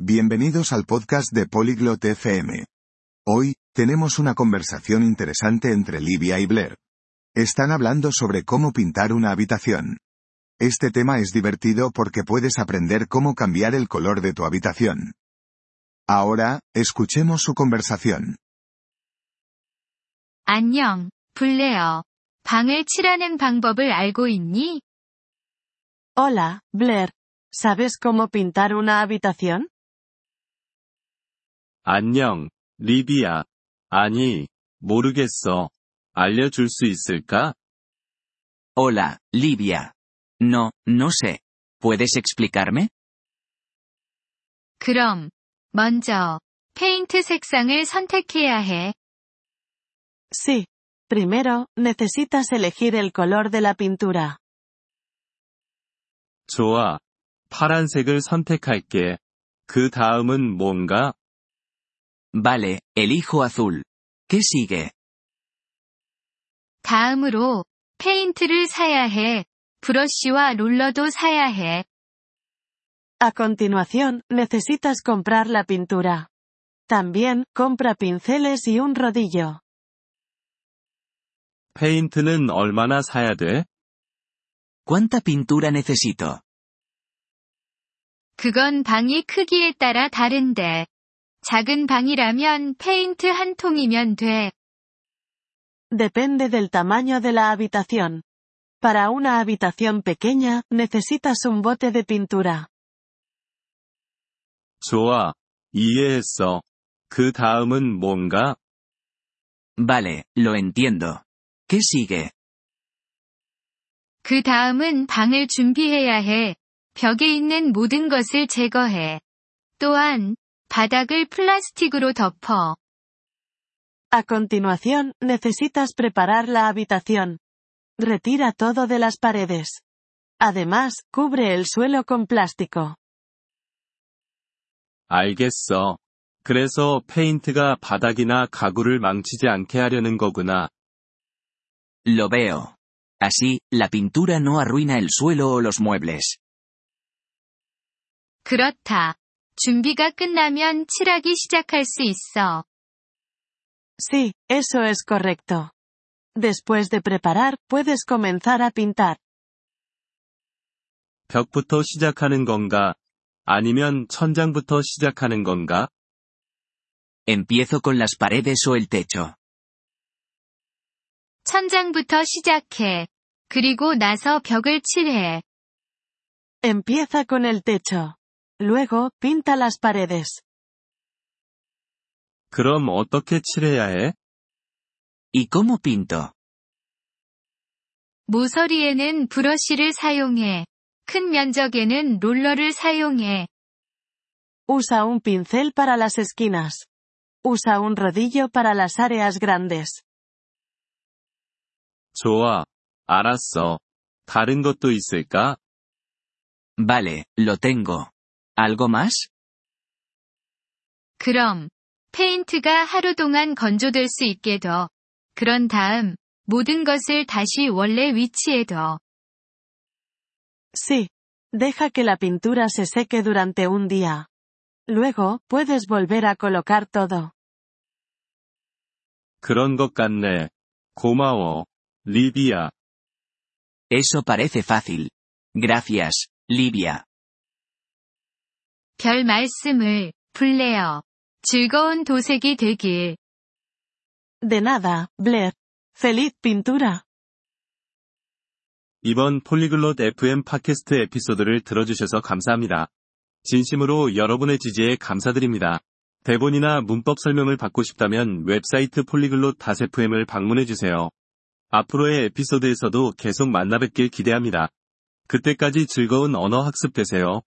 Bienvenidos al podcast de Polyglot FM. Hoy, tenemos una conversación interesante entre Livia y Blair. Están hablando sobre cómo pintar una habitación. Este tema es divertido porque puedes aprender cómo cambiar el color de tu habitación. Ahora, escuchemos su conversación. 안녕, 블레어. 방을 칠하는 방법을 알고 있니? Hola, Blair. ¿Sabes cómo pintar una habitación? 안녕, 리비야. 아니, 모르겠어. 알려줄 수 있을까? Hola, Livia. No, no sé. ¿Puedes explicarme? 그럼, 먼저, 페인트 색상을 선택해야 해. Sí. Primero, necesitas elegir el color de la pintura. 좋아. 파란색을 선택할게. 그 다음은 뭔가? Vale, elijo azul. ¿Qué sigue? 다음으로, 페인트를 사야 해. 브러쉬와 롤러도 사야 해. A continuación, necesitas comprar la pintura. También, compra pinceles y un rodillo. 페인트는 얼마나 사야 돼? ¿Cuánta pintura necesito? 그건 방이 크기에 따라 다른데. 작은 방이라면 페인트 한 통이면 돼. Depende del tamaño de la habitación. Para una habitación pequeña, necesitas un bote de pintura. 좋아. 이해했어. 그 다음은 뭔가? Vale, lo entiendo. ¿Qué sigue? 그 다음은 방을 준비해야 해. 벽에 있는 모든 것을 제거해. 또한, 바닥을 플라스틱으로 덮어. A continuación, necesitas preparar la habitación. Retira todo de las paredes. Además, cubre el suelo con plástico. 알겠어. 그래서 페인트가 바닥이나 가구를 망치지 않게 하려는 거구나. Lo veo. Así, la pintura no arruina el suelo o los muebles. 그렇다. 준비가 끝나면 칠하기 시작할 수 있어. Sí, eso es correcto. Después de preparar, puedes comenzar a pintar. 벽부터 시작하는 건가? 아니면 천장부터 시작하는 건가? ¿Empiezo con las paredes o el techo? 천장부터 시작해. 그리고 나서 벽을 칠해. Empieza con el techo. Luego, pinta las paredes. 그럼 어떻게 칠해야 해? ¿Y cómo pinto? 모서리에는 브러쉬를 사용해. 큰 면적에는 롤러를 사용해. Usa un pincel para las esquinas. Usa un rodillo para las áreas grandes. 좋아. 알았어. 다른 것도 있을까? Vale, lo tengo. ¿Algo más? 그럼, 페인트가 하루 동안 건조될 수 있게 둬. 그런 다음, 모든 것을 다시 원래 위치에 둬. Sí. Deja que la pintura se seque durante un día. Luego, puedes volver a colocar todo. 그런 것 같네. 고마워. 리비야. Eso parece fácil. Gracias, Livia. 별 말씀을, 블레어. 즐거운 도색이 되길. De nada, Blair. Feliz pintura. 이번 폴리글롯 FM 팟캐스트 에피소드를 들어주셔서 감사합니다. 진심으로 여러분의 지지에 감사드립니다. 대본이나 문법 설명을 받고 싶다면 웹사이트 폴리글롯 FM을 방문해주세요. 앞으로의 에피소드에서도 계속 만나뵙길 기대합니다. 그때까지 즐거운 언어 학습 되세요.